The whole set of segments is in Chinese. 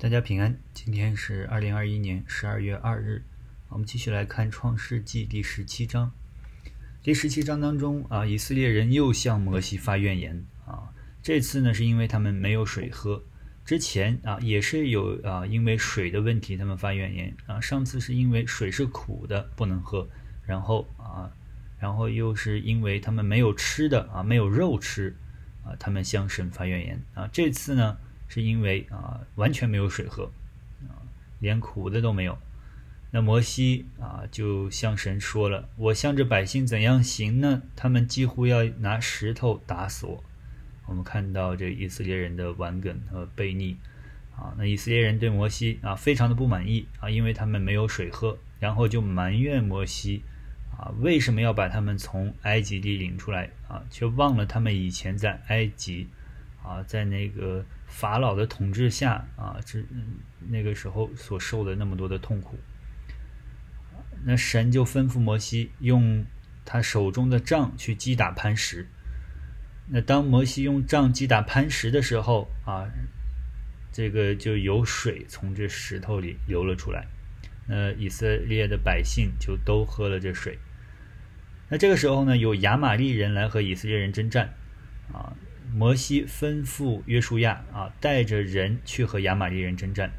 大家平安，今天是二零二一年十二月二日，我们继续来看创世纪第十七章。第十七章当中啊，以色列人又向摩西发怨言。啊，这次呢是因为他们没有水喝，之前啊也是有啊因为水的问题他们发怨言。啊，上次是因为水是苦的不能喝，然后啊，然后又是因为他们没有吃的啊没有肉吃啊，他们向神发怨言。啊，这次呢。是因为啊，完全没有水喝，啊，连苦的都没有。那摩西啊，就向神说了：“我向着百姓怎样行呢？他们几乎要拿石头打死我。”我们看到这以色列人的顽梗和悖逆啊，那以色列人对摩西啊非常的不满意啊，因为他们没有水喝，然后就埋怨摩西啊，为什么要把他们从埃及地领出来啊，却忘了他们以前在埃及。啊，在那个法老的统治下啊，这那个时候所受的那么多的痛苦，那神就吩咐摩西用他手中的杖去击打磐石。那当摩西用杖击打磐石的时候啊，这个就有水从这石头里流了出来。那以色列的百姓就都喝了这水。那这个时候呢，有亚玛利人来和以色列人征战啊。摩西吩咐约书亚啊，带着人去和亚玛力人征战，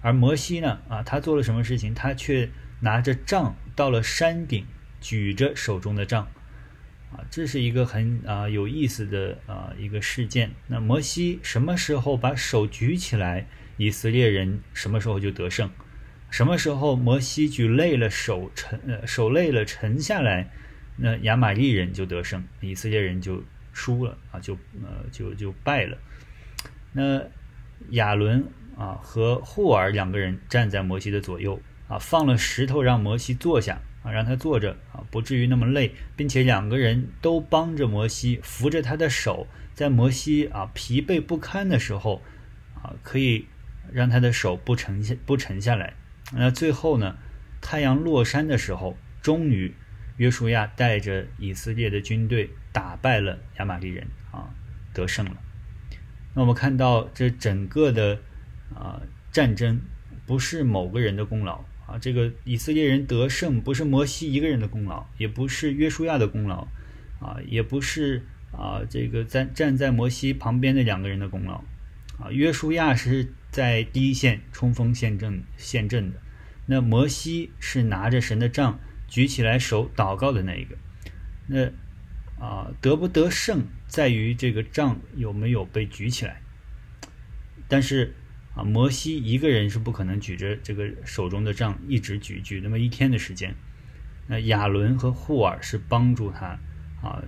而摩西呢啊，他做了什么事情？他却拿着杖到了山顶，举着手中的杖，啊，这是一个很啊有意思的啊一个事件。那摩西什么时候把手举起来，以色列人什么时候就得胜；什么时候摩西举累了手沉呃手累了沉下来，那亚玛力人就得胜，以色列人就。输了啊，就呃就就败了。那亚伦啊和霍尔两个人站在摩西的左右啊，放了石头让摩西坐下啊，让他坐着啊，不至于那么累，并且两个人都帮着摩西扶着他的手，在摩西啊疲惫不堪的时候啊，可以让他的手不沉下不沉下来。那最后呢，太阳落山的时候，终于。约书亚带着以色列的军队打败了亚玛力人啊，得胜了。那我们看到这整个的啊战争不是某个人的功劳啊，这个以色列人得胜不是摩西一个人的功劳，也不是约书亚的功劳啊，也不是啊这个在站在摩西旁边的两个人的功劳啊。约书亚是在第一线冲锋陷阵陷阵的，那摩西是拿着神的杖。举起来手祷告的那一个，那啊得不得胜在于这个杖有没有被举起来。但是啊，摩西一个人是不可能举着这个手中的杖一直举举那么一天的时间。那亚伦和霍尔是帮助他啊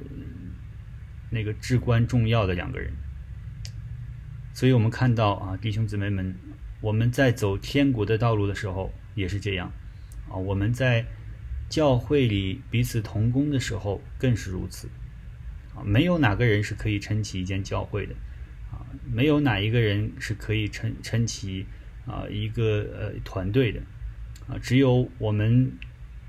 那个至关重要的两个人。所以我们看到啊，弟兄姊妹们，我们在走天国的道路的时候也是这样啊，我们在。教会里彼此同工的时候更是如此，啊，没有哪个人是可以撑起一间教会的，啊，没有哪一个人是可以撑撑起啊一个呃团队的，啊，只有我们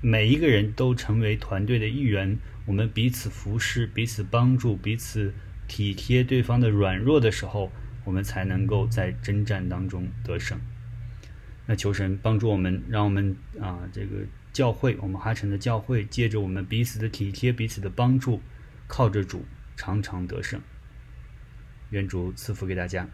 每一个人都成为团队的一员，我们彼此服侍、彼此帮助、彼此体贴对方的软弱的时候，我们才能够在征战当中得胜。那求神帮助我们，让我们啊这个。教会，我们哈城的教会，借着我们彼此的体贴、彼此的帮助，靠着主，常常得胜。愿主赐福给大家。